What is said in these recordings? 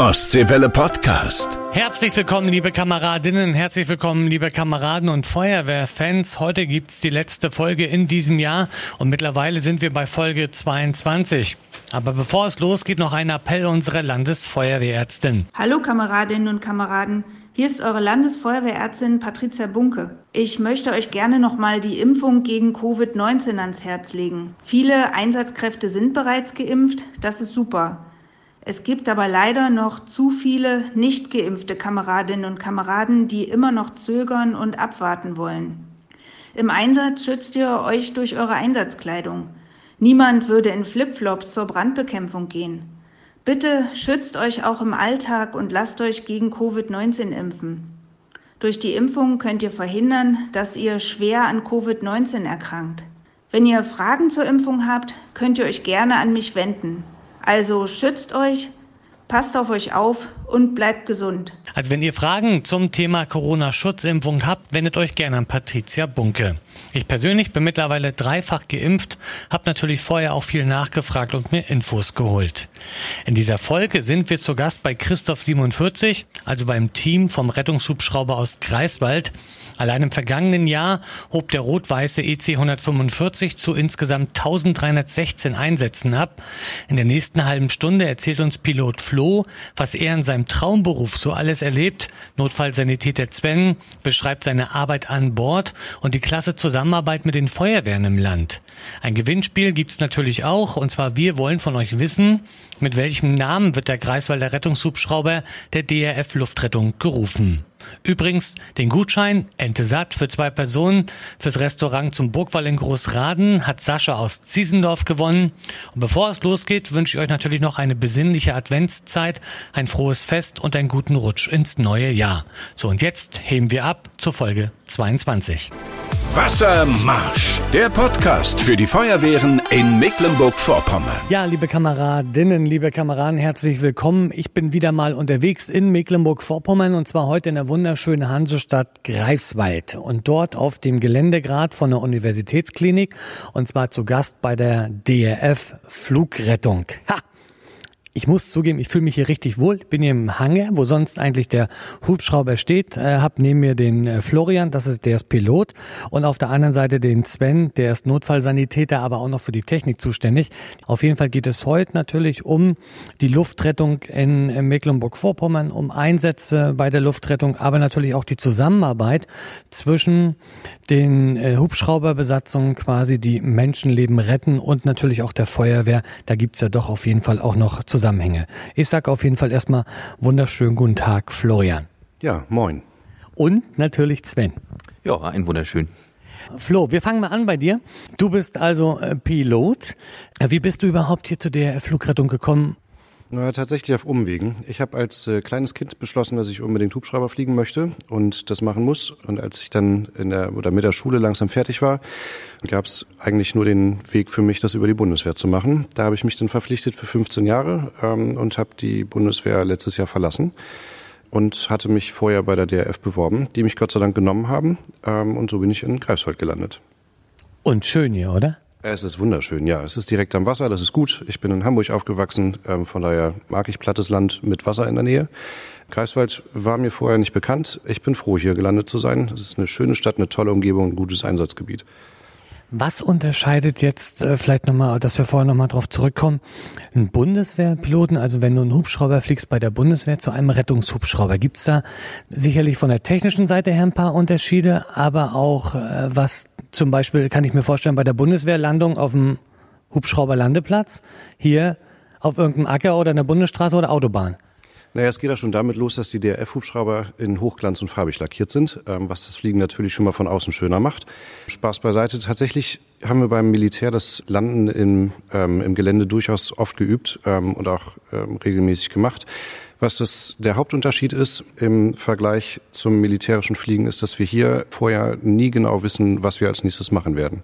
Ostseewelle Podcast. Herzlich willkommen, liebe Kameradinnen, herzlich willkommen, liebe Kameraden und Feuerwehrfans. Heute gibt's die letzte Folge in diesem Jahr und mittlerweile sind wir bei Folge 22. Aber bevor es losgeht, noch ein Appell unserer Landesfeuerwehrärztin. Hallo Kameradinnen und Kameraden. Hier ist eure Landesfeuerwehrärztin Patricia Bunke. Ich möchte euch gerne nochmal die Impfung gegen Covid-19 ans Herz legen. Viele Einsatzkräfte sind bereits geimpft, das ist super. Es gibt aber leider noch zu viele nicht geimpfte Kameradinnen und Kameraden, die immer noch zögern und abwarten wollen. Im Einsatz schützt ihr euch durch eure Einsatzkleidung. Niemand würde in Flipflops zur Brandbekämpfung gehen. Bitte schützt euch auch im Alltag und lasst euch gegen Covid-19 impfen. Durch die Impfung könnt ihr verhindern, dass ihr schwer an Covid-19 erkrankt. Wenn ihr Fragen zur Impfung habt, könnt ihr euch gerne an mich wenden. Also schützt euch, passt auf euch auf und bleibt gesund. Also wenn ihr Fragen zum Thema Corona-Schutzimpfung habt, wendet euch gerne an Patricia Bunke. Ich persönlich bin mittlerweile dreifach geimpft, habe natürlich vorher auch viel nachgefragt und mir Infos geholt. In dieser Folge sind wir zu Gast bei Christoph 47, also beim Team vom Rettungshubschrauber aus Greifswald. Allein im vergangenen Jahr hob der rot-weiße EC 145 zu insgesamt 1316 Einsätzen ab. In der nächsten halben Stunde erzählt uns Pilot Flo, was er in seinem Traumberuf so alles erlebt. Notfallsanitäter Sven beschreibt seine Arbeit an Bord und die klasse Zusammenarbeit mit den Feuerwehren im Land. Ein Gewinnspiel gibt's natürlich auch, und zwar wir wollen von euch wissen, mit welchem Namen wird der Greifswalder Rettungshubschrauber der DRF Luftrettung gerufen. Übrigens, den Gutschein Ente satt für zwei Personen fürs Restaurant zum Burgwall in Großraden hat Sascha aus Ziesendorf gewonnen. Und bevor es losgeht, wünsche ich euch natürlich noch eine besinnliche Adventszeit, ein frohes Fest und einen guten Rutsch ins neue Jahr. So und jetzt heben wir ab zur Folge 22. Wassermarsch, der Podcast für die Feuerwehren in Mecklenburg-Vorpommern. Ja, liebe Kameradinnen, liebe Kameraden, herzlich willkommen. Ich bin wieder mal unterwegs in Mecklenburg-Vorpommern und zwar heute in der wunderschönen Hansestadt Greifswald und dort auf dem Geländegrad von der Universitätsklinik und zwar zu Gast bei der DRF Flugrettung. Ha! Ich muss zugeben, ich fühle mich hier richtig wohl. Bin hier im Hange, wo sonst eigentlich der Hubschrauber steht. Äh, hab neben mir den äh, Florian, das ist der ist Pilot, und auf der anderen Seite den Sven, der ist Notfallsanitäter, aber auch noch für die Technik zuständig. Auf jeden Fall geht es heute natürlich um die Luftrettung in Mecklenburg-Vorpommern, um Einsätze bei der Luftrettung, aber natürlich auch die Zusammenarbeit zwischen den äh, Hubschrauberbesatzungen quasi, die Menschenleben retten und natürlich auch der Feuerwehr. Da gibt's ja doch auf jeden Fall auch noch Zusammenhänge. Ich sage auf jeden Fall erstmal wunderschönen guten Tag, Florian. Ja, moin. Und natürlich Sven. Ja, ein wunderschön. Flo, wir fangen mal an bei dir. Du bist also äh, Pilot. Äh, Wie bist du überhaupt hier zu der Flugrettung gekommen? Na, tatsächlich auf Umwegen. Ich habe als äh, kleines Kind beschlossen, dass ich unbedingt Hubschrauber fliegen möchte und das machen muss. Und als ich dann in der oder mit der Schule langsam fertig war, gab es eigentlich nur den Weg für mich, das über die Bundeswehr zu machen. Da habe ich mich dann verpflichtet für 15 Jahre ähm, und habe die Bundeswehr letztes Jahr verlassen und hatte mich vorher bei der DRF beworben, die mich Gott sei Dank genommen haben. Ähm, und so bin ich in Greifswald gelandet. Und schön hier, oder? Es ist wunderschön, ja. Es ist direkt am Wasser, das ist gut. Ich bin in Hamburg aufgewachsen, ähm, von daher mag ich plattes Land mit Wasser in der Nähe. Greifswald war mir vorher nicht bekannt. Ich bin froh, hier gelandet zu sein. Es ist eine schöne Stadt, eine tolle Umgebung, ein gutes Einsatzgebiet. Was unterscheidet jetzt äh, vielleicht nochmal, dass wir vorher nochmal drauf zurückkommen, einen Bundeswehrpiloten, also wenn du einen Hubschrauber fliegst bei der Bundeswehr zu einem Rettungshubschrauber, gibt's da sicherlich von der technischen Seite her ein paar Unterschiede, aber auch äh, was zum Beispiel, kann ich mir vorstellen, bei der Bundeswehrlandung auf dem Hubschrauberlandeplatz, hier auf irgendeinem Acker oder einer Bundesstraße oder Autobahn. Naja, es geht ja schon damit los, dass die DRF-Hubschrauber in Hochglanz und farbig lackiert sind, ähm, was das Fliegen natürlich schon mal von außen schöner macht. Spaß beiseite. Tatsächlich haben wir beim Militär das Landen im, ähm, im Gelände durchaus oft geübt ähm, und auch ähm, regelmäßig gemacht. Was das, der Hauptunterschied ist im Vergleich zum militärischen Fliegen, ist, dass wir hier vorher nie genau wissen, was wir als nächstes machen werden.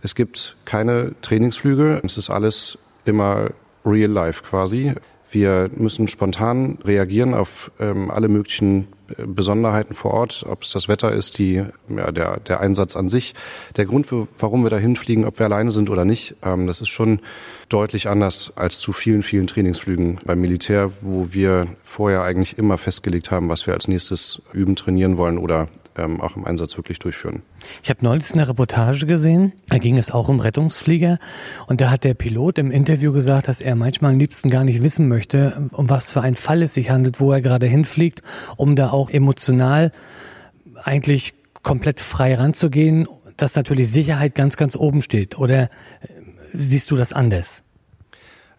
Es gibt keine Trainingsflüge. Es ist alles immer real life quasi. Wir müssen spontan reagieren auf ähm, alle möglichen Besonderheiten vor Ort, ob es das Wetter ist, die, ja, der, der Einsatz an sich, der Grund, warum wir da hinfliegen, ob wir alleine sind oder nicht, ähm, das ist schon deutlich anders als zu vielen, vielen Trainingsflügen beim Militär, wo wir vorher eigentlich immer festgelegt haben, was wir als nächstes üben, trainieren wollen oder ähm, auch im Einsatz wirklich durchführen. Ich habe neulich eine Reportage gesehen, da ging es auch um Rettungsflieger und da hat der Pilot im Interview gesagt, dass er manchmal am liebsten gar nicht wissen möchte, um was für einen Fall es sich handelt, wo er gerade hinfliegt, um da auch emotional eigentlich komplett frei ranzugehen, dass natürlich Sicherheit ganz, ganz oben steht. Oder äh, siehst du das anders?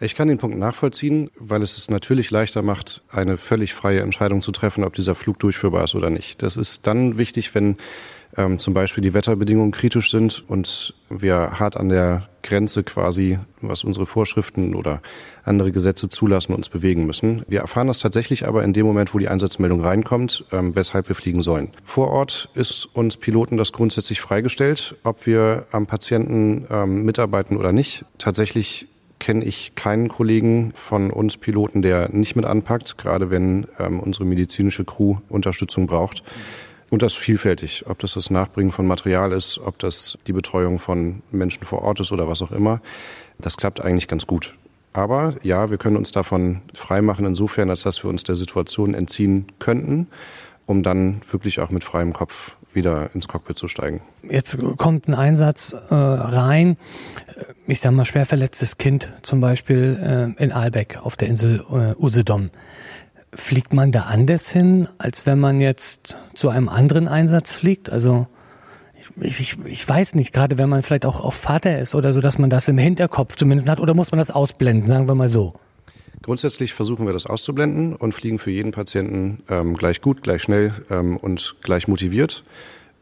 Ich kann den Punkt nachvollziehen, weil es es natürlich leichter macht, eine völlig freie Entscheidung zu treffen, ob dieser Flug durchführbar ist oder nicht. Das ist dann wichtig, wenn ähm, zum Beispiel die Wetterbedingungen kritisch sind und wir hart an der Grenze quasi, was unsere Vorschriften oder andere Gesetze zulassen, uns bewegen müssen. Wir erfahren das tatsächlich aber in dem Moment, wo die Einsatzmeldung reinkommt, ähm, weshalb wir fliegen sollen. Vor Ort ist uns Piloten das grundsätzlich freigestellt, ob wir am Patienten ähm, mitarbeiten oder nicht. Tatsächlich kenne ich keinen Kollegen von uns Piloten, der nicht mit anpackt, gerade wenn ähm, unsere medizinische Crew Unterstützung braucht. Und das vielfältig, ob das das Nachbringen von Material ist, ob das die Betreuung von Menschen vor Ort ist oder was auch immer. Das klappt eigentlich ganz gut. Aber ja, wir können uns davon freimachen insofern, als dass wir uns der Situation entziehen könnten, um dann wirklich auch mit freiem Kopf wieder ins Cockpit zu steigen. Jetzt kommt ein Einsatz äh, rein, ich sage mal schwer verletztes Kind zum Beispiel äh, in Aalbeck auf der Insel äh, Usedom. Fliegt man da anders hin, als wenn man jetzt zu einem anderen Einsatz fliegt? Also ich, ich, ich weiß nicht, gerade wenn man vielleicht auch auf Vater ist oder so, dass man das im Hinterkopf zumindest hat, oder muss man das ausblenden, sagen wir mal so? Grundsätzlich versuchen wir das auszublenden und fliegen für jeden Patienten ähm, gleich gut, gleich schnell ähm, und gleich motiviert.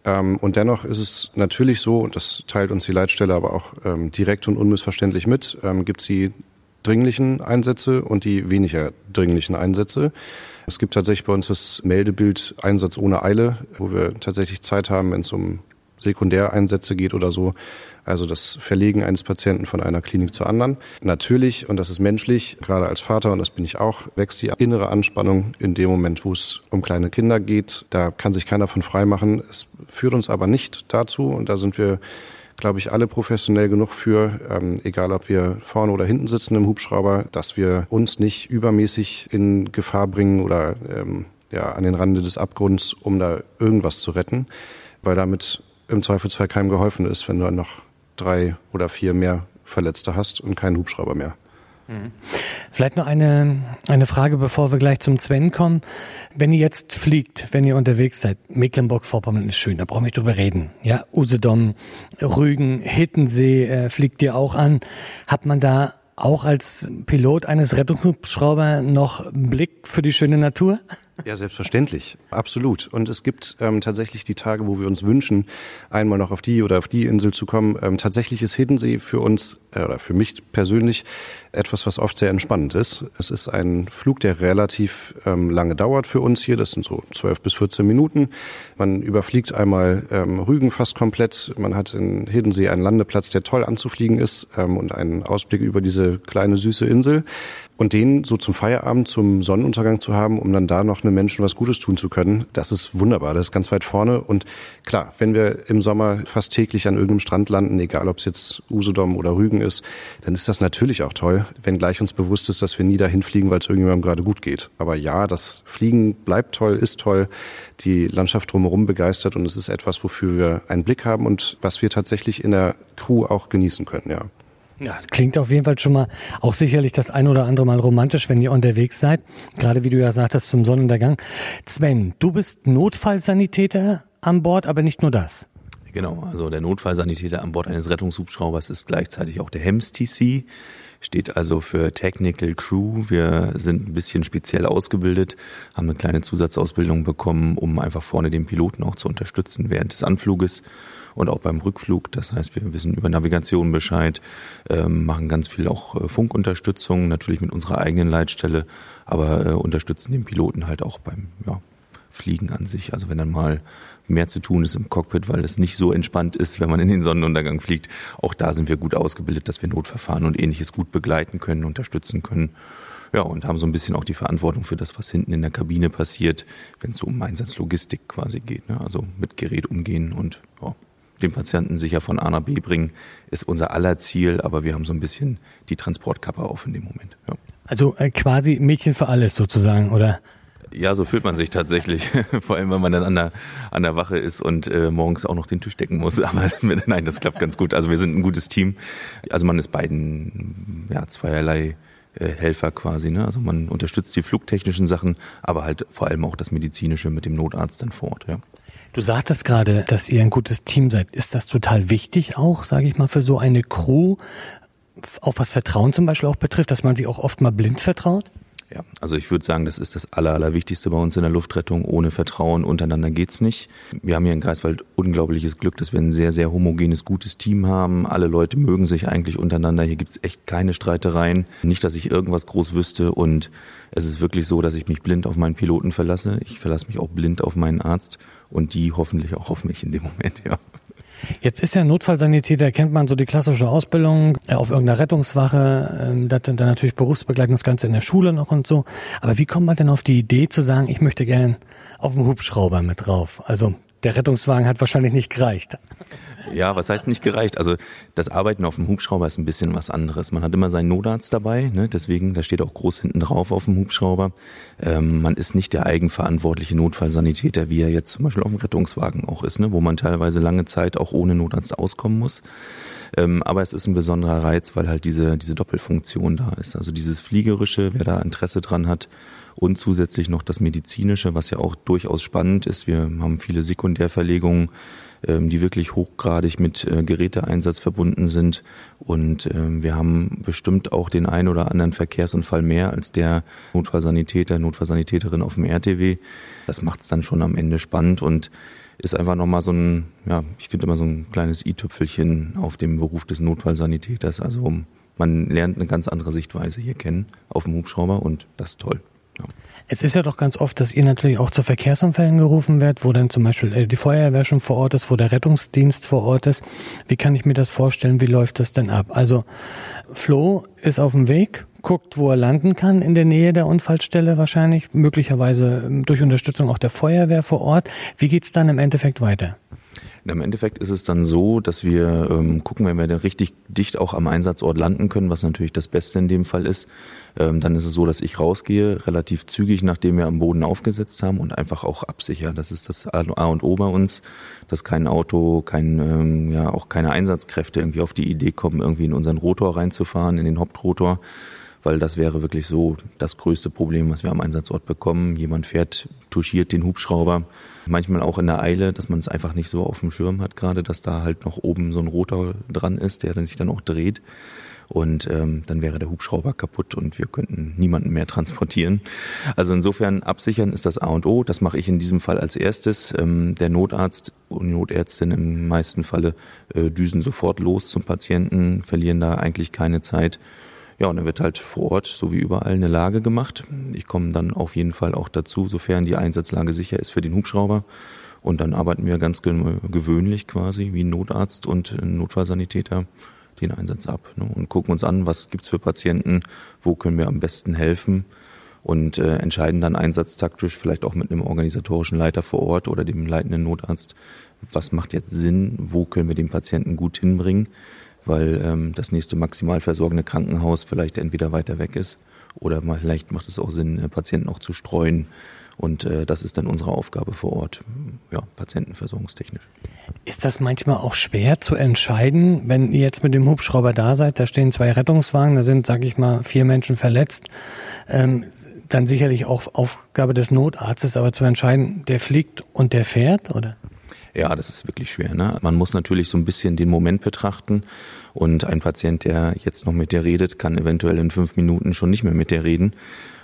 Ähm, und dennoch ist es natürlich so, und das teilt uns die Leitstelle aber auch ähm, direkt und unmissverständlich mit, ähm, gibt es die dringlichen Einsätze und die weniger dringlichen Einsätze. Es gibt tatsächlich bei uns das Meldebild Einsatz ohne Eile, wo wir tatsächlich Zeit haben, wenn es um Sekundäreinsätze geht oder so, also das Verlegen eines Patienten von einer Klinik zur anderen. Natürlich, und das ist menschlich, gerade als Vater, und das bin ich auch, wächst die innere Anspannung in dem Moment, wo es um kleine Kinder geht. Da kann sich keiner von frei machen. Es führt uns aber nicht dazu, und da sind wir glaube ich, alle professionell genug für, ähm, egal ob wir vorne oder hinten sitzen im Hubschrauber, dass wir uns nicht übermäßig in Gefahr bringen oder ähm, ja, an den Rande des Abgrunds, um da irgendwas zu retten, weil damit im Zweifelsfall keinem geholfen ist, wenn du noch drei oder vier mehr Verletzte hast und keinen Hubschrauber mehr. Mhm. Vielleicht noch eine, eine Frage, bevor wir gleich zum Sven kommen. Wenn ihr jetzt fliegt, wenn ihr unterwegs seid, Mecklenburg-Vorpommern ist schön, da brauchen wir nicht drüber reden. Ja, Usedom, Rügen, Hittensee äh, fliegt ihr auch an. Hat man da auch als Pilot eines Rettungshubschrauber noch Blick für die schöne Natur? Ja, selbstverständlich. Absolut. Und es gibt ähm, tatsächlich die Tage, wo wir uns wünschen, einmal noch auf die oder auf die Insel zu kommen. Ähm, tatsächlich ist Hiddensee für uns äh, oder für mich persönlich etwas, was oft sehr entspannend ist. Es ist ein Flug, der relativ ähm, lange dauert für uns hier. Das sind so 12 bis 14 Minuten. Man überfliegt einmal ähm, Rügen fast komplett. Man hat in Hiddensee einen Landeplatz, der toll anzufliegen ist ähm, und einen Ausblick über diese kleine süße Insel. Und den so zum Feierabend, zum Sonnenuntergang zu haben, um dann da noch einem Menschen was Gutes tun zu können, das ist wunderbar. Das ist ganz weit vorne. Und klar, wenn wir im Sommer fast täglich an irgendeinem Strand landen, egal ob es jetzt Usedom oder Rügen ist, dann ist das natürlich auch toll, wenn gleich uns bewusst ist, dass wir nie dahin fliegen, weil es irgendjemandem gerade gut geht. Aber ja, das Fliegen bleibt toll, ist toll, die Landschaft drumherum begeistert und es ist etwas, wofür wir einen Blick haben und was wir tatsächlich in der Crew auch genießen können, ja. Ja, klingt auf jeden Fall schon mal auch sicherlich das ein oder andere Mal romantisch, wenn ihr unterwegs seid. Gerade wie du ja sagtest zum Sonnenuntergang. Sven, du bist Notfallsanitäter an Bord, aber nicht nur das. Genau, also der Notfallsanitäter an Bord eines Rettungshubschraubers ist gleichzeitig auch der HEMS TC, steht also für Technical Crew. Wir sind ein bisschen speziell ausgebildet, haben eine kleine Zusatzausbildung bekommen, um einfach vorne den Piloten auch zu unterstützen während des Anfluges und auch beim Rückflug. Das heißt, wir wissen über Navigation Bescheid, ähm, machen ganz viel auch äh, Funkunterstützung, natürlich mit unserer eigenen Leitstelle, aber äh, unterstützen den Piloten halt auch beim ja, Fliegen an sich. Also wenn dann mal mehr zu tun ist im Cockpit, weil es nicht so entspannt ist, wenn man in den Sonnenuntergang fliegt. Auch da sind wir gut ausgebildet, dass wir Notverfahren und ähnliches gut begleiten können, unterstützen können. Ja, und haben so ein bisschen auch die Verantwortung für das, was hinten in der Kabine passiert, wenn es so um Einsatzlogistik quasi geht. Ne? Also mit Gerät umgehen und ja, den Patienten sicher von A nach B bringen, ist unser aller Ziel, aber wir haben so ein bisschen die Transportkappe auf in dem Moment. Ja. Also äh, quasi Mädchen für alles sozusagen, oder? Ja, so fühlt man sich tatsächlich. Vor allem, wenn man dann an der, an der Wache ist und äh, morgens auch noch den Tisch decken muss. Aber nein, das klappt ganz gut. Also wir sind ein gutes Team. Also man ist beiden ja, zweierlei äh, Helfer quasi. Ne? Also man unterstützt die flugtechnischen Sachen, aber halt vor allem auch das medizinische mit dem Notarzt dann vor Ort. Ja. Du sagtest gerade, dass ihr ein gutes Team seid. Ist das total wichtig auch, sage ich mal, für so eine Crew, auf was Vertrauen zum Beispiel auch betrifft, dass man sich auch oft mal blind vertraut? Ja, also ich würde sagen, das ist das Aller, Allerwichtigste bei uns in der Luftrettung. Ohne Vertrauen untereinander geht's nicht. Wir haben hier in Greifswald unglaubliches Glück, dass wir ein sehr, sehr homogenes, gutes Team haben. Alle Leute mögen sich eigentlich untereinander. Hier gibt's echt keine Streitereien. Nicht, dass ich irgendwas groß wüsste. Und es ist wirklich so, dass ich mich blind auf meinen Piloten verlasse. Ich verlasse mich auch blind auf meinen Arzt und die hoffentlich auch auf mich in dem Moment, ja. Jetzt ist ja Notfallsanitäter, kennt man so die klassische Ausbildung äh, auf irgendeiner Rettungswache, ähm, dann, natürlich berufsbegleitend das Ganze in der Schule noch und so. Aber wie kommt man denn auf die Idee zu sagen, ich möchte gern auf dem Hubschrauber mit drauf? Also der Rettungswagen hat wahrscheinlich nicht gereicht. Ja, was heißt nicht gereicht? Also das Arbeiten auf dem Hubschrauber ist ein bisschen was anderes. Man hat immer seinen Notarzt dabei, ne? deswegen, da steht auch groß hinten drauf auf dem Hubschrauber. Ähm, man ist nicht der eigenverantwortliche Notfallsanitäter, wie er jetzt zum Beispiel auf dem Rettungswagen auch ist, ne? wo man teilweise lange Zeit auch ohne Notarzt auskommen muss. Ähm, aber es ist ein besonderer Reiz, weil halt diese, diese Doppelfunktion da ist. Also dieses Fliegerische, wer da Interesse dran hat, und zusätzlich noch das Medizinische, was ja auch durchaus spannend ist. Wir haben viele Sekundärverlegungen, ähm, die wirklich hochgradig mit äh, Geräteeinsatz verbunden sind. Und ähm, wir haben bestimmt auch den einen oder anderen Verkehrsunfall mehr als der Notfallsanitäter, Notfallsanitäterin auf dem RTW. Das macht es dann schon am Ende spannend und ist einfach nochmal so ein, ja, ich finde immer so ein kleines i-Tüpfelchen auf dem Beruf des Notfallsanitäters. Also man lernt eine ganz andere Sichtweise hier kennen auf dem Hubschrauber und das ist toll. Es ist ja doch ganz oft, dass ihr natürlich auch zu Verkehrsunfällen gerufen werdet, wo dann zum Beispiel äh, die Feuerwehr schon vor Ort ist, wo der Rettungsdienst vor Ort ist. Wie kann ich mir das vorstellen? Wie läuft das denn ab? Also Flo ist auf dem Weg, guckt, wo er landen kann in der Nähe der Unfallstelle wahrscheinlich, möglicherweise ähm, durch Unterstützung auch der Feuerwehr vor Ort. Wie geht's dann im Endeffekt weiter? Im Endeffekt ist es dann so, dass wir ähm, gucken, wenn wir da richtig dicht auch am Einsatzort landen können, was natürlich das Beste in dem Fall ist, ähm, dann ist es so, dass ich rausgehe, relativ zügig, nachdem wir am Boden aufgesetzt haben und einfach auch absichern. Das ist das A und O bei uns, dass kein Auto, kein, ähm, ja, auch keine Einsatzkräfte irgendwie auf die Idee kommen, irgendwie in unseren Rotor reinzufahren, in den Hauptrotor weil das wäre wirklich so das größte Problem, was wir am Einsatzort bekommen. Jemand fährt, touchiert den Hubschrauber, manchmal auch in der Eile, dass man es einfach nicht so auf dem Schirm hat, gerade dass da halt noch oben so ein Rotor dran ist, der dann sich dann auch dreht. Und ähm, dann wäre der Hubschrauber kaputt und wir könnten niemanden mehr transportieren. Also insofern absichern ist das A und O. Das mache ich in diesem Fall als erstes. Ähm, der Notarzt und Notärztin im meisten Falle äh, düsen sofort los zum Patienten, verlieren da eigentlich keine Zeit ja, und dann wird halt vor Ort, so wie überall, eine Lage gemacht. Ich komme dann auf jeden Fall auch dazu, sofern die Einsatzlage sicher ist für den Hubschrauber. Und dann arbeiten wir ganz gewöhnlich quasi wie Notarzt und Notfallsanitäter den Einsatz ab ne, und gucken uns an, was gibt's für Patienten, wo können wir am besten helfen und äh, entscheiden dann einsatztaktisch vielleicht auch mit einem organisatorischen Leiter vor Ort oder dem leitenden Notarzt, was macht jetzt Sinn, wo können wir den Patienten gut hinbringen weil ähm, das nächste maximal versorgende Krankenhaus vielleicht entweder weiter weg ist oder vielleicht macht es auch Sinn, äh, Patienten auch zu streuen. Und äh, das ist dann unsere Aufgabe vor Ort, ja, patientenversorgungstechnisch. Ist das manchmal auch schwer zu entscheiden, wenn ihr jetzt mit dem Hubschrauber da seid, da stehen zwei Rettungswagen, da sind, sag ich mal, vier Menschen verletzt, ähm, dann sicherlich auch Aufgabe des Notarztes, aber zu entscheiden, der fliegt und der fährt, oder? Ja, das ist wirklich schwer. Ne? Man muss natürlich so ein bisschen den Moment betrachten. Und ein Patient, der jetzt noch mit dir redet, kann eventuell in fünf Minuten schon nicht mehr mit dir reden.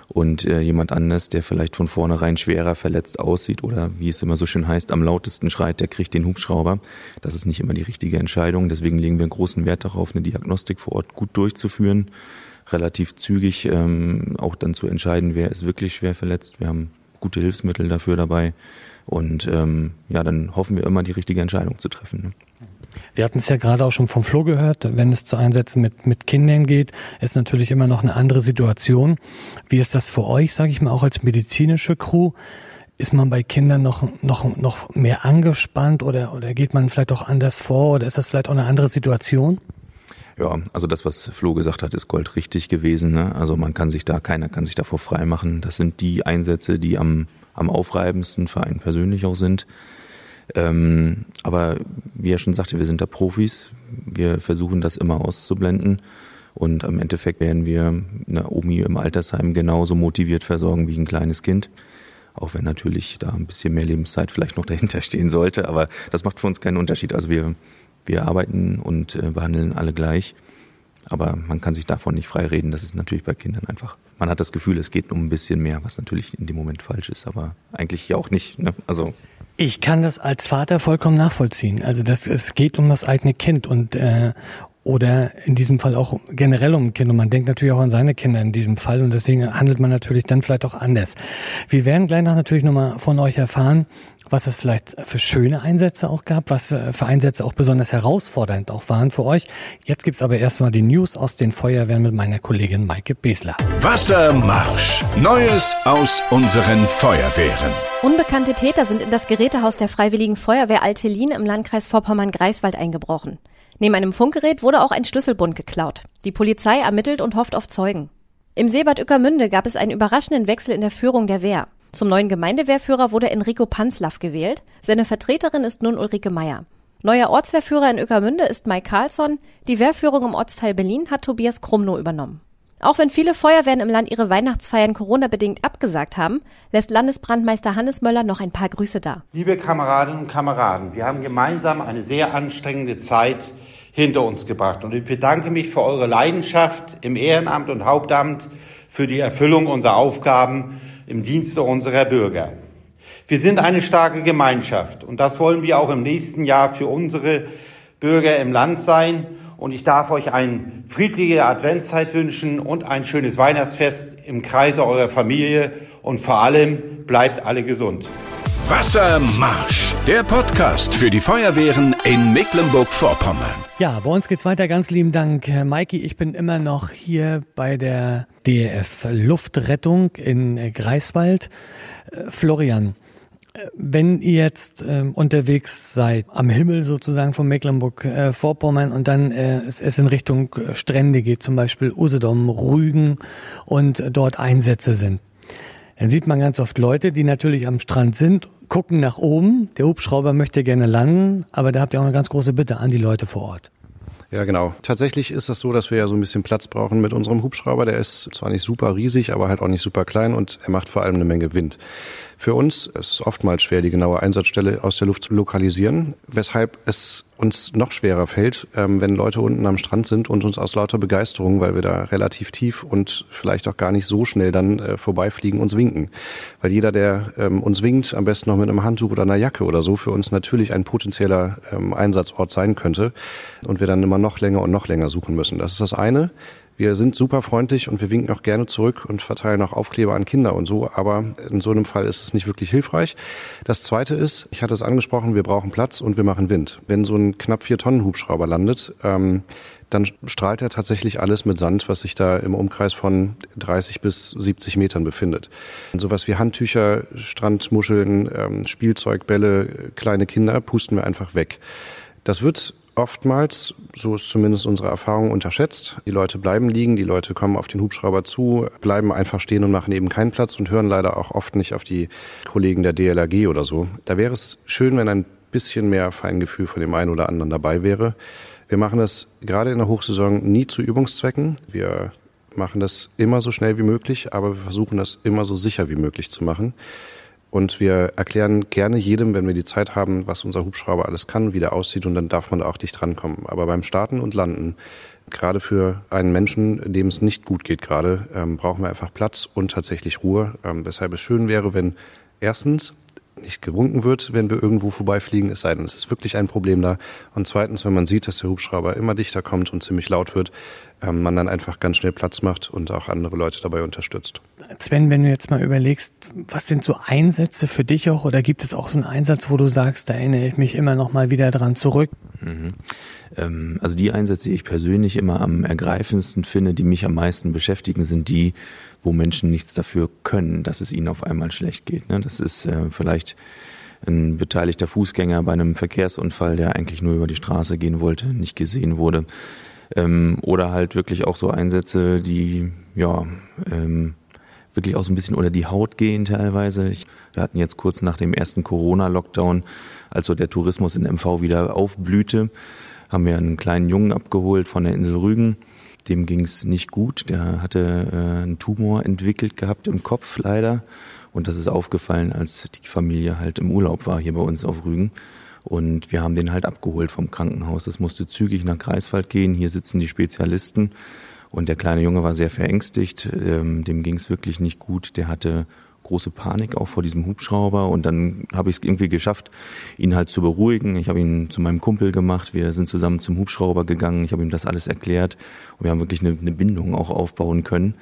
Und äh, jemand anders, der vielleicht von vornherein schwerer verletzt aussieht oder wie es immer so schön heißt, am lautesten schreit, der kriegt den Hubschrauber. Das ist nicht immer die richtige Entscheidung. Deswegen legen wir großen Wert darauf, eine Diagnostik vor Ort gut durchzuführen, relativ zügig ähm, auch dann zu entscheiden, wer ist wirklich schwer verletzt. Wir haben gute Hilfsmittel dafür dabei. Und ähm, ja, dann hoffen wir immer, die richtige Entscheidung zu treffen. Ne? Wir hatten es ja gerade auch schon vom Flo gehört, wenn es zu Einsätzen mit, mit Kindern geht, ist natürlich immer noch eine andere Situation. Wie ist das für euch, sage ich mal, auch als medizinische Crew? Ist man bei Kindern noch, noch, noch mehr angespannt oder, oder geht man vielleicht auch anders vor oder ist das vielleicht auch eine andere Situation? Ja, also das, was Flo gesagt hat, ist goldrichtig gewesen. Ne? Also man kann sich da, keiner kann sich davor freimachen. Das sind die Einsätze, die am, am aufreibendsten für einen persönlich auch sind. Ähm, aber wie er schon sagte, wir sind da Profis. Wir versuchen das immer auszublenden. Und am Endeffekt werden wir eine Omi im Altersheim genauso motiviert versorgen wie ein kleines Kind. Auch wenn natürlich da ein bisschen mehr Lebenszeit vielleicht noch dahinter stehen sollte. Aber das macht für uns keinen Unterschied. Also wir, wir arbeiten und äh, behandeln alle gleich. Aber man kann sich davon nicht frei reden. Das ist natürlich bei Kindern einfach. Man hat das Gefühl, es geht um ein bisschen mehr, was natürlich in dem Moment falsch ist, aber eigentlich ja auch nicht. Ne? Also ich kann das als Vater vollkommen nachvollziehen. Also das, es geht um das eigene Kind und äh, oder in diesem Fall auch generell um ein Kind. Und man denkt natürlich auch an seine Kinder in diesem Fall und deswegen handelt man natürlich dann vielleicht auch anders. Wir werden gleich noch natürlich nochmal von euch erfahren, was es vielleicht für schöne Einsätze auch gab, was äh, für Einsätze auch besonders herausfordernd auch waren für euch. Jetzt gibt's aber erstmal die News aus den Feuerwehren mit meiner Kollegin Maike Besler. Wassermarsch. Neues aus unseren Feuerwehren. Unbekannte Täter sind in das Gerätehaus der Freiwilligen Feuerwehr Altelin im Landkreis Vorpommern-Greifswald eingebrochen. Neben einem Funkgerät wurde auch ein Schlüsselbund geklaut. Die Polizei ermittelt und hofft auf Zeugen. Im Seebad Ueckermünde gab es einen überraschenden Wechsel in der Führung der Wehr. Zum neuen Gemeindewehrführer wurde Enrico Panzlaff gewählt. Seine Vertreterin ist nun Ulrike Meyer. Neuer Ortswehrführer in Ueckermünde ist Mike Carlsson. Die Wehrführung im Ortsteil Berlin hat Tobias Krumnow übernommen. Auch wenn viele Feuerwehren im Land ihre Weihnachtsfeiern Corona-bedingt abgesagt haben, lässt Landesbrandmeister Hannes Möller noch ein paar Grüße da. Liebe Kameradinnen und Kameraden, wir haben gemeinsam eine sehr anstrengende Zeit hinter uns gebracht. Und ich bedanke mich für eure Leidenschaft im Ehrenamt und Hauptamt für die Erfüllung unserer Aufgaben im Dienste unserer Bürger. Wir sind eine starke Gemeinschaft und das wollen wir auch im nächsten Jahr für unsere Bürger im Land sein. Und ich darf euch eine friedliche Adventszeit wünschen und ein schönes Weihnachtsfest im Kreise eurer Familie und vor allem bleibt alle gesund. Wassermarsch, der Podcast für die Feuerwehren in Mecklenburg-Vorpommern. Ja, bei uns geht's weiter. Ganz lieben Dank, Maiki. Ich bin immer noch hier bei der DF Luftrettung in Greifswald. Äh, Florian, äh, wenn ihr jetzt äh, unterwegs seid, am Himmel sozusagen von Mecklenburg-Vorpommern äh, und dann äh, es, es, in Richtung Strände geht, zum Beispiel Usedom, Rügen und dort Einsätze sind, dann sieht man ganz oft Leute, die natürlich am Strand sind gucken nach oben. Der Hubschrauber möchte gerne landen, aber da habt ihr auch eine ganz große Bitte an die Leute vor Ort. Ja, genau. Tatsächlich ist das so, dass wir ja so ein bisschen Platz brauchen mit unserem Hubschrauber. Der ist zwar nicht super riesig, aber halt auch nicht super klein und er macht vor allem eine Menge Wind. Für uns ist es oftmals schwer, die genaue Einsatzstelle aus der Luft zu lokalisieren, weshalb es uns noch schwerer fällt, ähm, wenn Leute unten am Strand sind und uns aus lauter Begeisterung, weil wir da relativ tief und vielleicht auch gar nicht so schnell dann äh, vorbeifliegen, uns winken. Weil jeder, der ähm, uns winkt, am besten noch mit einem Handtuch oder einer Jacke oder so, für uns natürlich ein potenzieller ähm, Einsatzort sein könnte und wir dann immer noch länger und noch länger suchen müssen. Das ist das eine. Wir sind super freundlich und wir winken auch gerne zurück und verteilen auch Aufkleber an Kinder und so, aber in so einem Fall ist es nicht wirklich hilfreich. Das zweite ist, ich hatte es angesprochen, wir brauchen Platz und wir machen Wind. Wenn so ein knapp vier Tonnen Hubschrauber landet, ähm, dann strahlt er tatsächlich alles mit Sand, was sich da im Umkreis von 30 bis 70 Metern befindet. Sowas wie Handtücher, Strandmuscheln, ähm, Spielzeugbälle, kleine Kinder pusten wir einfach weg. Das wird oftmals, so ist zumindest unsere Erfahrung, unterschätzt. Die Leute bleiben liegen, die Leute kommen auf den Hubschrauber zu, bleiben einfach stehen und machen eben keinen Platz und hören leider auch oft nicht auf die Kollegen der DLRG oder so. Da wäre es schön, wenn ein bisschen mehr Feingefühl von dem einen oder anderen dabei wäre. Wir machen das gerade in der Hochsaison nie zu Übungszwecken. Wir machen das immer so schnell wie möglich, aber wir versuchen das immer so sicher wie möglich zu machen. Und wir erklären gerne jedem, wenn wir die Zeit haben, was unser Hubschrauber alles kann, wie der aussieht und dann darf man da auch dicht rankommen. Aber beim Starten und Landen, gerade für einen Menschen, dem es nicht gut geht gerade, ähm, brauchen wir einfach Platz und tatsächlich Ruhe. Ähm, weshalb es schön wäre, wenn erstens nicht gewunken wird, wenn wir irgendwo vorbeifliegen, es sei denn, es ist wirklich ein Problem da. Und zweitens, wenn man sieht, dass der Hubschrauber immer dichter kommt und ziemlich laut wird, ähm, man dann einfach ganz schnell Platz macht und auch andere Leute dabei unterstützt. Sven, wenn du jetzt mal überlegst, was sind so Einsätze für dich auch oder gibt es auch so einen Einsatz, wo du sagst, da erinnere ich mich immer noch mal wieder dran zurück? Mhm. Ähm, also die Einsätze, die ich persönlich immer am ergreifendsten finde, die mich am meisten beschäftigen, sind die, wo Menschen nichts dafür können, dass es ihnen auf einmal schlecht geht. Ne? Das ist äh, vielleicht ein beteiligter Fußgänger bei einem Verkehrsunfall, der eigentlich nur über die Straße gehen wollte, nicht gesehen wurde. Ähm, oder halt wirklich auch so Einsätze, die ja ähm, wirklich auch so ein bisschen unter die Haut gehen teilweise. Ich, wir hatten jetzt kurz nach dem ersten Corona-Lockdown, als so der Tourismus in MV wieder aufblühte, haben wir einen kleinen Jungen abgeholt von der Insel Rügen. Dem ging es nicht gut. Der hatte äh, einen Tumor entwickelt gehabt im Kopf leider. Und das ist aufgefallen, als die Familie halt im Urlaub war hier bei uns auf Rügen. Und wir haben den halt abgeholt vom Krankenhaus. Es musste zügig nach Greifswald gehen. Hier sitzen die Spezialisten. Und der kleine Junge war sehr verängstigt. Ähm, dem ging es wirklich nicht gut. Der hatte große Panik auch vor diesem Hubschrauber und dann habe ich es irgendwie geschafft, ihn halt zu beruhigen. Ich habe ihn zu meinem Kumpel gemacht, wir sind zusammen zum Hubschrauber gegangen, ich habe ihm das alles erklärt und wir haben wirklich eine, eine Bindung auch aufbauen können.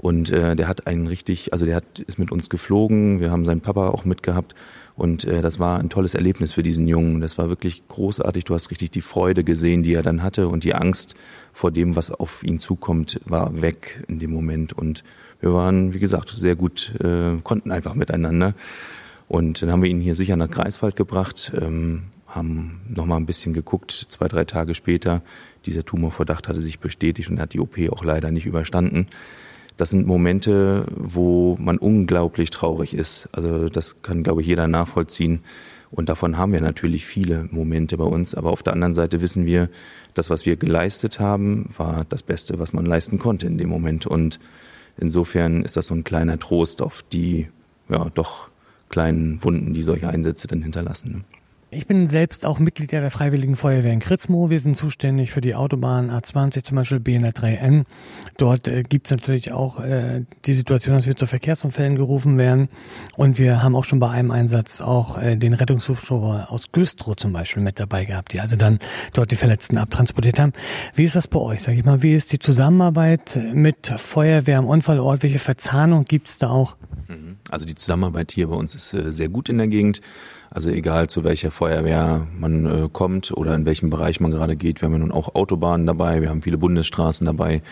Und äh, der hat einen richtig, also der hat, ist mit uns geflogen, wir haben seinen Papa auch mitgehabt und äh, das war ein tolles Erlebnis für diesen Jungen. Das war wirklich großartig. Du hast richtig die Freude gesehen, die er dann hatte und die Angst vor dem, was auf ihn zukommt, war weg in dem Moment. Und wir waren, wie gesagt, sehr gut, äh, konnten einfach miteinander. Und dann haben wir ihn hier sicher nach Greifswald gebracht, ähm, haben nochmal ein bisschen geguckt, zwei, drei Tage später. Dieser Tumorverdacht hatte sich bestätigt und hat die OP auch leider nicht überstanden das sind Momente, wo man unglaublich traurig ist. Also das kann, glaube ich, jeder nachvollziehen. Und davon haben wir natürlich viele Momente bei uns. Aber auf der anderen Seite wissen wir, das, was wir geleistet haben, war das Beste, was man leisten konnte in dem Moment. Und insofern ist das so ein kleiner Trost auf die, ja, doch kleinen Wunden, die solche Einsätze dann hinterlassen. Ich bin selbst auch Mitglied der Freiwilligen Feuerwehr in Kritzmo. Wir sind zuständig für die Autobahn A20, zum Beispiel BNR3N. Dort äh, gibt es natürlich auch äh, die Situation, dass wir zu Verkehrsunfällen gerufen werden. Und wir haben auch schon bei einem Einsatz auch äh, den Rettungshubschrauber aus Güstrow zum Beispiel mit dabei gehabt, die also dann dort die Verletzten abtransportiert haben. Wie ist das bei euch? Sag ich mal, wie ist die Zusammenarbeit mit Feuerwehr am Unfallort? Welche Verzahnung gibt es da auch? Mhm. Also die Zusammenarbeit hier bei uns ist äh, sehr gut in der Gegend. Also egal zu welcher Feuerwehr man äh, kommt oder in welchem Bereich man gerade geht. Wir haben ja nun auch Autobahnen dabei, wir haben viele Bundesstraßen dabei.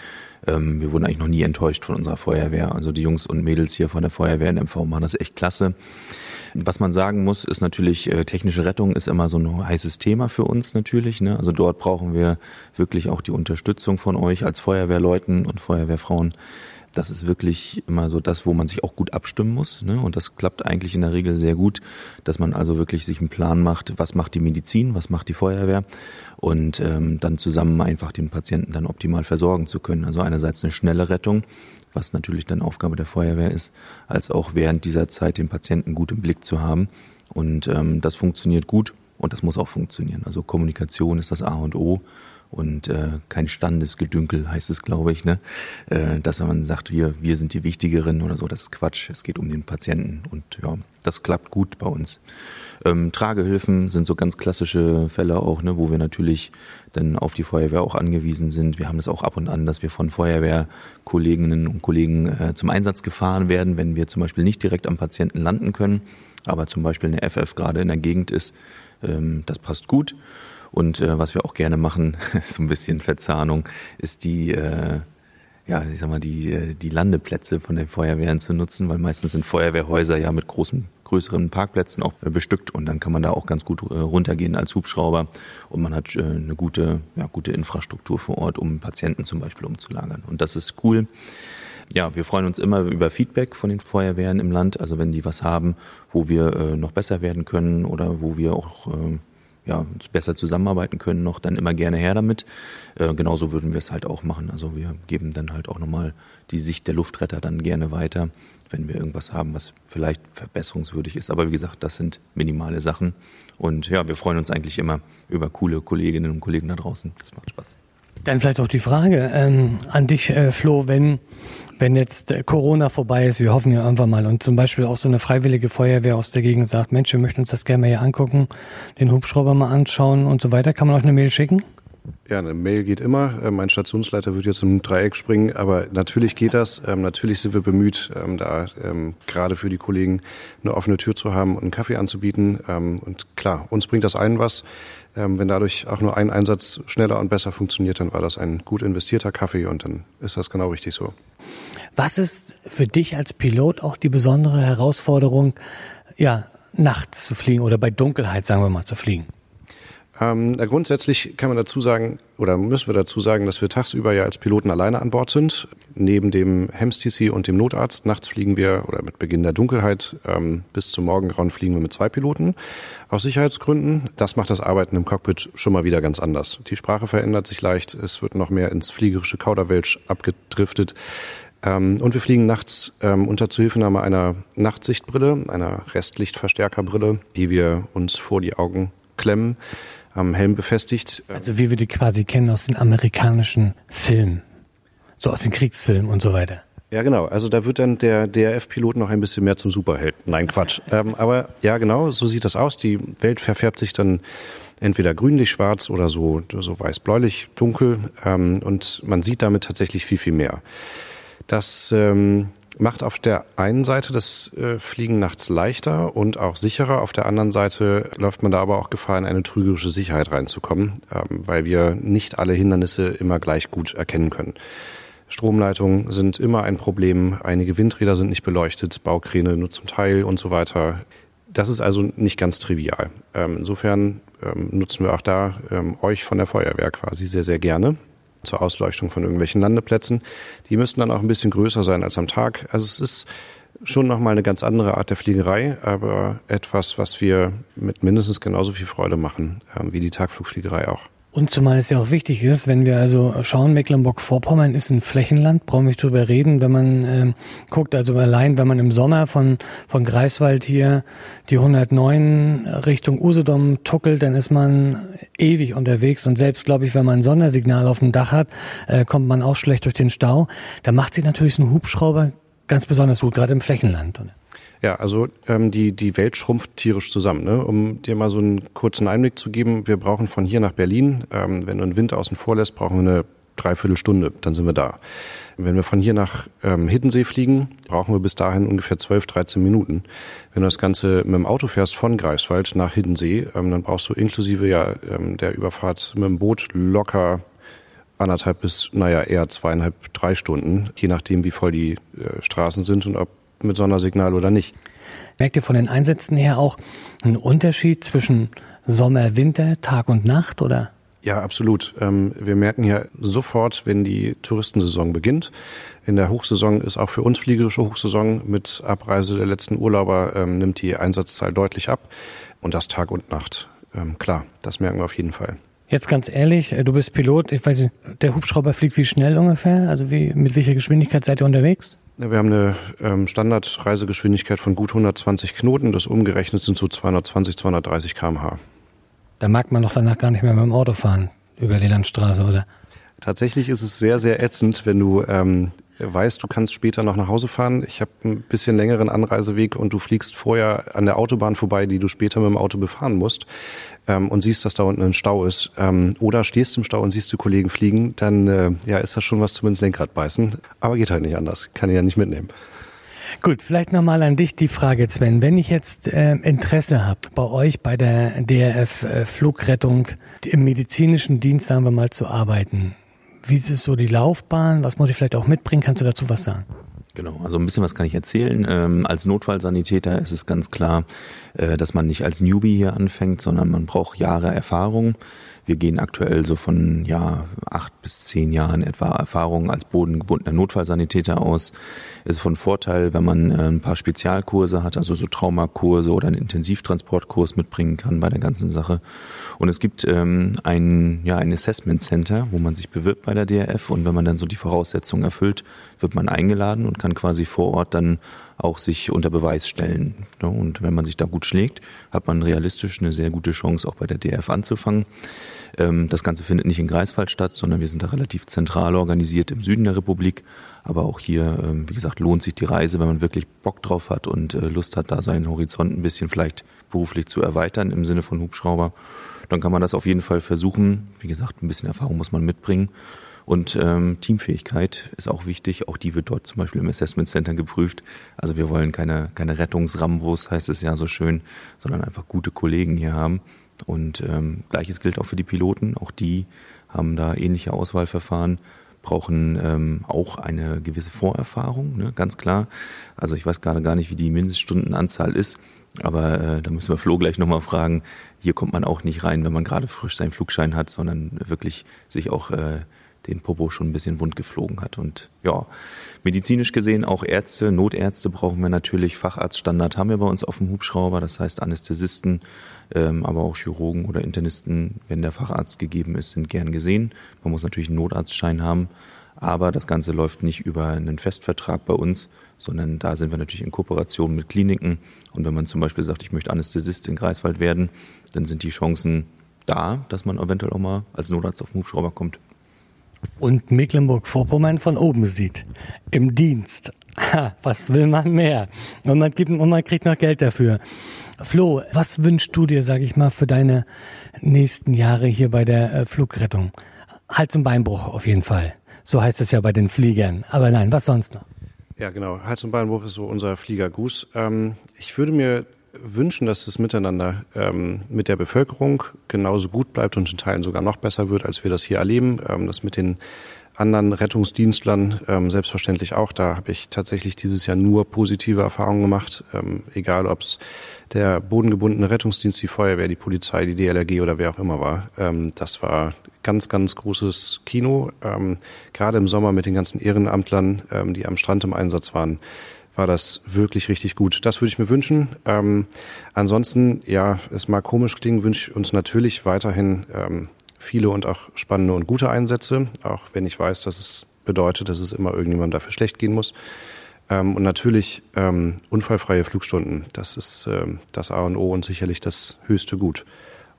Ähm, wir wurden eigentlich noch nie enttäuscht von unserer Feuerwehr. Also die Jungs und Mädels hier von der Feuerwehr in MV machen das echt klasse. Was man sagen muss, ist natürlich, äh, technische Rettung ist immer so ein heißes Thema für uns natürlich. Ne? Also dort brauchen wir wirklich auch die Unterstützung von euch als Feuerwehrleuten und Feuerwehrfrauen das ist wirklich immer so das, wo man sich auch gut abstimmen muss. Ne? Und das klappt eigentlich in der Regel sehr gut, dass man also wirklich sich einen Plan macht, was macht die Medizin, was macht die Feuerwehr und ähm, dann zusammen einfach den Patienten dann optimal versorgen zu können. Also einerseits eine schnelle Rettung, was natürlich dann Aufgabe der Feuerwehr ist, als auch während dieser Zeit den Patienten gut im Blick zu haben. Und ähm, das funktioniert gut und das muss auch funktionieren. Also Kommunikation ist das A und O und äh, kein Standesgedünkel heißt es, glaube ich, ne? Äh, dass man sagt, wir, wir sind die Wichtigeren oder so, das ist Quatsch. Es geht um den Patienten und ja, das klappt gut bei uns. Ähm, Tragehilfen sind so ganz klassische Fälle auch, ne, wo wir natürlich dann auf die Feuerwehr auch angewiesen sind. Wir haben es auch ab und an, dass wir von Feuerwehrkolleginnen und Kollegen äh, zum Einsatz gefahren werden, wenn wir zum Beispiel nicht direkt am Patienten landen können, aber zum Beispiel eine FF gerade in der Gegend ist. Ähm, das passt gut. Und äh, was wir auch gerne machen, so ein bisschen Verzahnung, ist die, äh, ja, ich sag mal, die, äh, die Landeplätze von den Feuerwehren zu nutzen, weil meistens sind Feuerwehrhäuser ja mit großen, größeren Parkplätzen auch äh, bestückt und dann kann man da auch ganz gut äh, runtergehen als Hubschrauber und man hat äh, eine gute, ja, gute Infrastruktur vor Ort, um Patienten zum Beispiel umzulagern. Und das ist cool. Ja, wir freuen uns immer über Feedback von den Feuerwehren im Land, also wenn die was haben, wo wir äh, noch besser werden können oder wo wir auch äh, ja, besser zusammenarbeiten können, noch dann immer gerne her damit. Äh, genauso würden wir es halt auch machen. Also wir geben dann halt auch nochmal die Sicht der Luftretter dann gerne weiter, wenn wir irgendwas haben, was vielleicht verbesserungswürdig ist. Aber wie gesagt, das sind minimale Sachen. Und ja, wir freuen uns eigentlich immer über coole Kolleginnen und Kollegen da draußen. Das macht Spaß. Dann vielleicht auch die Frage ähm, an dich, äh, Flo, wenn, wenn jetzt äh, Corona vorbei ist, wir hoffen ja irgendwann mal, und zum Beispiel auch so eine freiwillige Feuerwehr aus der Gegend sagt, Mensch, wir möchten uns das gerne mal hier angucken, den Hubschrauber mal anschauen und so weiter, kann man euch eine Mail schicken? Ja, eine Mail geht immer. Äh, mein Stationsleiter wird jetzt im Dreieck springen, aber natürlich geht das. Ähm, natürlich sind wir bemüht, ähm, da ähm, gerade für die Kollegen eine offene Tür zu haben und einen Kaffee anzubieten. Und klar, uns bringt das allen was. Ähm, wenn dadurch auch nur ein Einsatz schneller und besser funktioniert, dann war das ein gut investierter Kaffee und dann ist das genau richtig so. Was ist für dich als Pilot auch die besondere Herausforderung, ja, nachts zu fliegen oder bei Dunkelheit, sagen wir mal, zu fliegen? Ähm, grundsätzlich kann man dazu sagen, oder müssen wir dazu sagen, dass wir tagsüber ja als Piloten alleine an Bord sind. Neben dem HEMS-TC und dem Notarzt. Nachts fliegen wir, oder mit Beginn der Dunkelheit ähm, bis zum Morgengrauen fliegen wir mit zwei Piloten. Aus Sicherheitsgründen. Das macht das Arbeiten im Cockpit schon mal wieder ganz anders. Die Sprache verändert sich leicht. Es wird noch mehr ins fliegerische Kauderwelsch abgedriftet. Ähm, und wir fliegen nachts ähm, unter Zuhilfenahme einer Nachtsichtbrille, einer Restlichtverstärkerbrille, die wir uns vor die Augen klemmen am Helm befestigt. Also wie wir die quasi kennen aus den amerikanischen Filmen, so aus den Kriegsfilmen und so weiter. Ja, genau. Also da wird dann der DRF-Pilot noch ein bisschen mehr zum Superheld. Nein, Quatsch. ähm, aber ja, genau, so sieht das aus. Die Welt verfärbt sich dann entweder grünlich-schwarz oder so, so weiß-bläulich, dunkel. Ähm, und man sieht damit tatsächlich viel, viel mehr. Das ähm, macht auf der einen Seite das äh, Fliegen nachts leichter und auch sicherer. Auf der anderen Seite läuft man da aber auch Gefahr, in eine trügerische Sicherheit reinzukommen, ähm, weil wir nicht alle Hindernisse immer gleich gut erkennen können. Stromleitungen sind immer ein Problem, einige Windräder sind nicht beleuchtet, Baukräne nur zum Teil und so weiter. Das ist also nicht ganz trivial. Ähm, insofern ähm, nutzen wir auch da euch von der Feuerwehr quasi sehr, sehr gerne zur Ausleuchtung von irgendwelchen Landeplätzen. Die müssten dann auch ein bisschen größer sein als am Tag. Also es ist schon nochmal eine ganz andere Art der Fliegerei, aber etwas, was wir mit mindestens genauso viel Freude machen äh, wie die Tagflugfliegerei auch. Und zumal es ja auch wichtig ist, wenn wir also schauen, Mecklenburg-Vorpommern ist ein Flächenland, brauchen wir nicht drüber reden, wenn man ähm, guckt, also allein, wenn man im Sommer von, von Greifswald hier die 109 Richtung Usedom tuckelt, dann ist man ewig unterwegs und selbst, glaube ich, wenn man ein Sondersignal auf dem Dach hat, äh, kommt man auch schlecht durch den Stau. Da macht sich natürlich so ein Hubschrauber ganz besonders gut, gerade im Flächenland. Ja, also ähm, die, die Welt schrumpft tierisch zusammen. Ne? Um dir mal so einen kurzen Einblick zu geben, wir brauchen von hier nach Berlin, ähm, wenn du einen Wind außen vor lässt, brauchen wir eine Dreiviertelstunde, dann sind wir da. Wenn wir von hier nach ähm, Hiddensee fliegen, brauchen wir bis dahin ungefähr 12, 13 Minuten. Wenn du das Ganze mit dem Auto fährst von Greifswald nach Hiddensee, ähm, dann brauchst du inklusive ja ähm, der Überfahrt mit dem Boot locker anderthalb bis, naja, eher zweieinhalb, drei Stunden, je nachdem, wie voll die äh, Straßen sind und ob mit Sondersignal oder nicht. Merkt ihr von den Einsätzen her auch einen Unterschied zwischen Sommer, Winter, Tag und Nacht oder? Ja, absolut. Ähm, wir merken ja sofort, wenn die Touristensaison beginnt. In der Hochsaison ist auch für uns fliegerische Hochsaison. Mit Abreise der letzten Urlauber ähm, nimmt die Einsatzzahl deutlich ab. Und das Tag und Nacht. Ähm, klar, das merken wir auf jeden Fall. Jetzt ganz ehrlich, äh, du bist Pilot. Ich weiß nicht, der Hubschrauber fliegt wie schnell ungefähr? Also wie, mit welcher Geschwindigkeit seid ihr unterwegs? Wir haben eine ähm, Standardreisegeschwindigkeit von gut 120 Knoten. Das umgerechnet sind so 220, 230 km/h. Da mag man doch danach gar nicht mehr mit dem Auto fahren über die Landstraße, oder? Tatsächlich ist es sehr, sehr ätzend, wenn du ähm, weißt, du kannst später noch nach Hause fahren. Ich habe ein bisschen längeren Anreiseweg und du fliegst vorher an der Autobahn vorbei, die du später mit dem Auto befahren musst ähm, und siehst, dass da unten ein Stau ist. Ähm, oder stehst im Stau und siehst du Kollegen fliegen, dann äh, ja, ist das schon was zum ins Lenkrad beißen. Aber geht halt nicht anders. Kann ich ja nicht mitnehmen. Gut, vielleicht nochmal an dich die Frage, Sven. Wenn ich jetzt äh, Interesse habe, bei euch bei der DRF äh, Flugrettung im medizinischen Dienst, sagen wir mal, zu arbeiten, wie ist es so die Laufbahn? Was muss ich vielleicht auch mitbringen? Kannst du dazu was sagen? Genau, also ein bisschen was kann ich erzählen. Ähm, als Notfallsanitäter ist es ganz klar, äh, dass man nicht als Newbie hier anfängt, sondern man braucht Jahre Erfahrung. Wir gehen aktuell so von ja, acht bis zehn Jahren etwa Erfahrung als bodengebundener Notfallsanitäter aus. Es ist von Vorteil, wenn man äh, ein paar Spezialkurse hat, also so Traumakurse oder einen Intensivtransportkurs mitbringen kann bei der ganzen Sache. Und es gibt ähm, ein, ja, ein Assessment Center, wo man sich bewirbt bei der DRF und wenn man dann so die Voraussetzungen erfüllt, wird man eingeladen und kann quasi vor Ort dann auch sich unter Beweis stellen. Ne? Und wenn man sich da gut schlägt, hat man realistisch eine sehr gute Chance, auch bei der DF anzufangen. Ähm, das Ganze findet nicht in Greifswald statt, sondern wir sind da relativ zentral organisiert im Süden der Republik. Aber auch hier, ähm, wie gesagt, lohnt sich die Reise, wenn man wirklich Bock drauf hat und äh, Lust hat, da seinen Horizont ein bisschen vielleicht beruflich zu erweitern im Sinne von Hubschrauber. Dann kann man das auf jeden Fall versuchen. Wie gesagt, ein bisschen Erfahrung muss man mitbringen. Und ähm, Teamfähigkeit ist auch wichtig. Auch die wird dort zum Beispiel im Assessment Center geprüft. Also wir wollen keine, keine Rettungsrambos, heißt es ja so schön, sondern einfach gute Kollegen hier haben. Und ähm, gleiches gilt auch für die Piloten. Auch die haben da ähnliche Auswahlverfahren, brauchen ähm, auch eine gewisse Vorerfahrung, ne, ganz klar. Also ich weiß gerade gar nicht, wie die Mindeststundenanzahl ist. Aber äh, da müssen wir Flo gleich nochmal fragen. Hier kommt man auch nicht rein, wenn man gerade frisch seinen Flugschein hat, sondern wirklich sich auch äh, den Popo schon ein bisschen wund geflogen hat. Und ja, medizinisch gesehen auch Ärzte, Notärzte brauchen wir natürlich. Facharztstandard haben wir bei uns auf dem Hubschrauber, das heißt Anästhesisten, ähm, aber auch Chirurgen oder Internisten, wenn der Facharzt gegeben ist, sind gern gesehen. Man muss natürlich einen Notarztschein haben, aber das Ganze läuft nicht über einen Festvertrag bei uns, sondern da sind wir natürlich in Kooperation mit Kliniken. Und wenn man zum Beispiel sagt, ich möchte Anästhesist in Greifswald werden, dann sind die Chancen da, dass man eventuell auch mal als Notarzt auf den Hubschrauber kommt und Mecklenburg-Vorpommern von oben sieht. Im Dienst. Was will man mehr? Und man, gibt, und man kriegt noch Geld dafür. Flo, was wünschst du dir, sag ich mal, für deine nächsten Jahre hier bei der äh, Flugrettung? Halt zum Beinbruch auf jeden Fall. So heißt es ja bei den Fliegern. Aber nein, was sonst noch? Ja, genau. Hals- und Beinbruch ist so unser Fliegergruß. Ähm, ich würde mir wünschen, dass das Miteinander ähm, mit der Bevölkerung genauso gut bleibt und in Teilen sogar noch besser wird, als wir das hier erleben. Ähm, das mit den anderen Rettungsdienstlern ähm, selbstverständlich auch. Da habe ich tatsächlich dieses Jahr nur positive Erfahrungen gemacht, ähm, egal ob es der bodengebundene Rettungsdienst, die Feuerwehr, die Polizei, die DLRG oder wer auch immer war. Ähm, das war ganz, ganz großes Kino. Ähm, gerade im Sommer mit den ganzen Ehrenamtlern, die am Strand im Einsatz waren war das wirklich richtig gut. Das würde ich mir wünschen. Ähm, ansonsten, ja, es mag komisch klingen, wünsche ich uns natürlich weiterhin ähm, viele und auch spannende und gute Einsätze, auch wenn ich weiß, dass es bedeutet, dass es immer irgendjemand dafür schlecht gehen muss. Ähm, und natürlich ähm, unfallfreie Flugstunden, das ist ähm, das A und O und sicherlich das höchste Gut.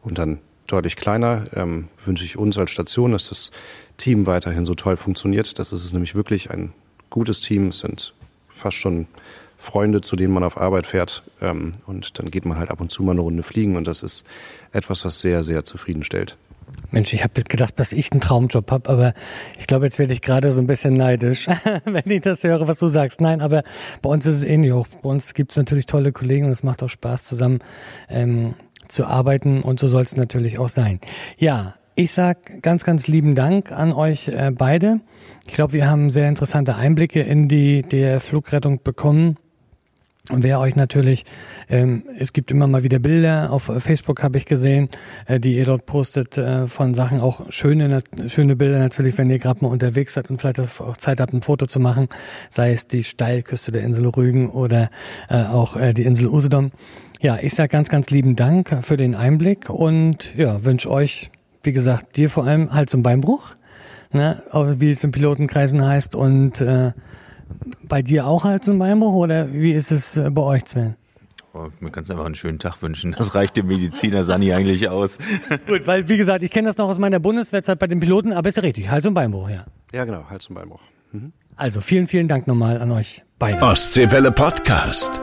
Und dann deutlich kleiner ähm, wünsche ich uns als Station, dass das Team weiterhin so toll funktioniert. Das ist es nämlich wirklich ein gutes Team. Es sind fast schon Freunde, zu denen man auf Arbeit fährt. Ähm, und dann geht man halt ab und zu mal eine Runde fliegen. Und das ist etwas, was sehr, sehr zufriedenstellt. Mensch, ich habe gedacht, dass ich einen Traumjob habe, aber ich glaube, jetzt werde ich gerade so ein bisschen neidisch, wenn ich das höre, was du sagst. Nein, aber bei uns ist es ähnlich auch. Bei uns gibt es natürlich tolle Kollegen und es macht auch Spaß, zusammen ähm, zu arbeiten und so soll es natürlich auch sein. Ja, ich sag ganz, ganz lieben Dank an euch äh, beide. Ich glaube, wir haben sehr interessante Einblicke in die der Flugrettung bekommen. Und wer euch natürlich, ähm, es gibt immer mal wieder Bilder, auf Facebook habe ich gesehen, äh, die ihr dort postet äh, von Sachen, auch schöne, schöne Bilder natürlich, wenn ihr gerade mal unterwegs seid und vielleicht auch Zeit habt, ein Foto zu machen, sei es die Steilküste der Insel Rügen oder äh, auch äh, die Insel Usedom. Ja, ich sage ganz, ganz lieben Dank für den Einblick und ja, wünsche euch wie gesagt, dir vor allem halt zum Beinbruch, ne, wie es in Pilotenkreisen heißt und äh, bei dir auch halt zum Beinbruch oder wie ist es äh, bei euch, Sven? Oh, mir kannst einfach einen schönen Tag wünschen. Das reicht dem Mediziner Sani eigentlich aus. Gut, weil wie gesagt, ich kenne das noch aus meiner Bundeswehrzeit bei den Piloten, aber ist ja richtig, Hals- und Beinbruch, ja. Ja, genau, Hals- und Beinbruch. Mhm. Also vielen, vielen Dank nochmal an euch beide. Ostseewelle Podcast.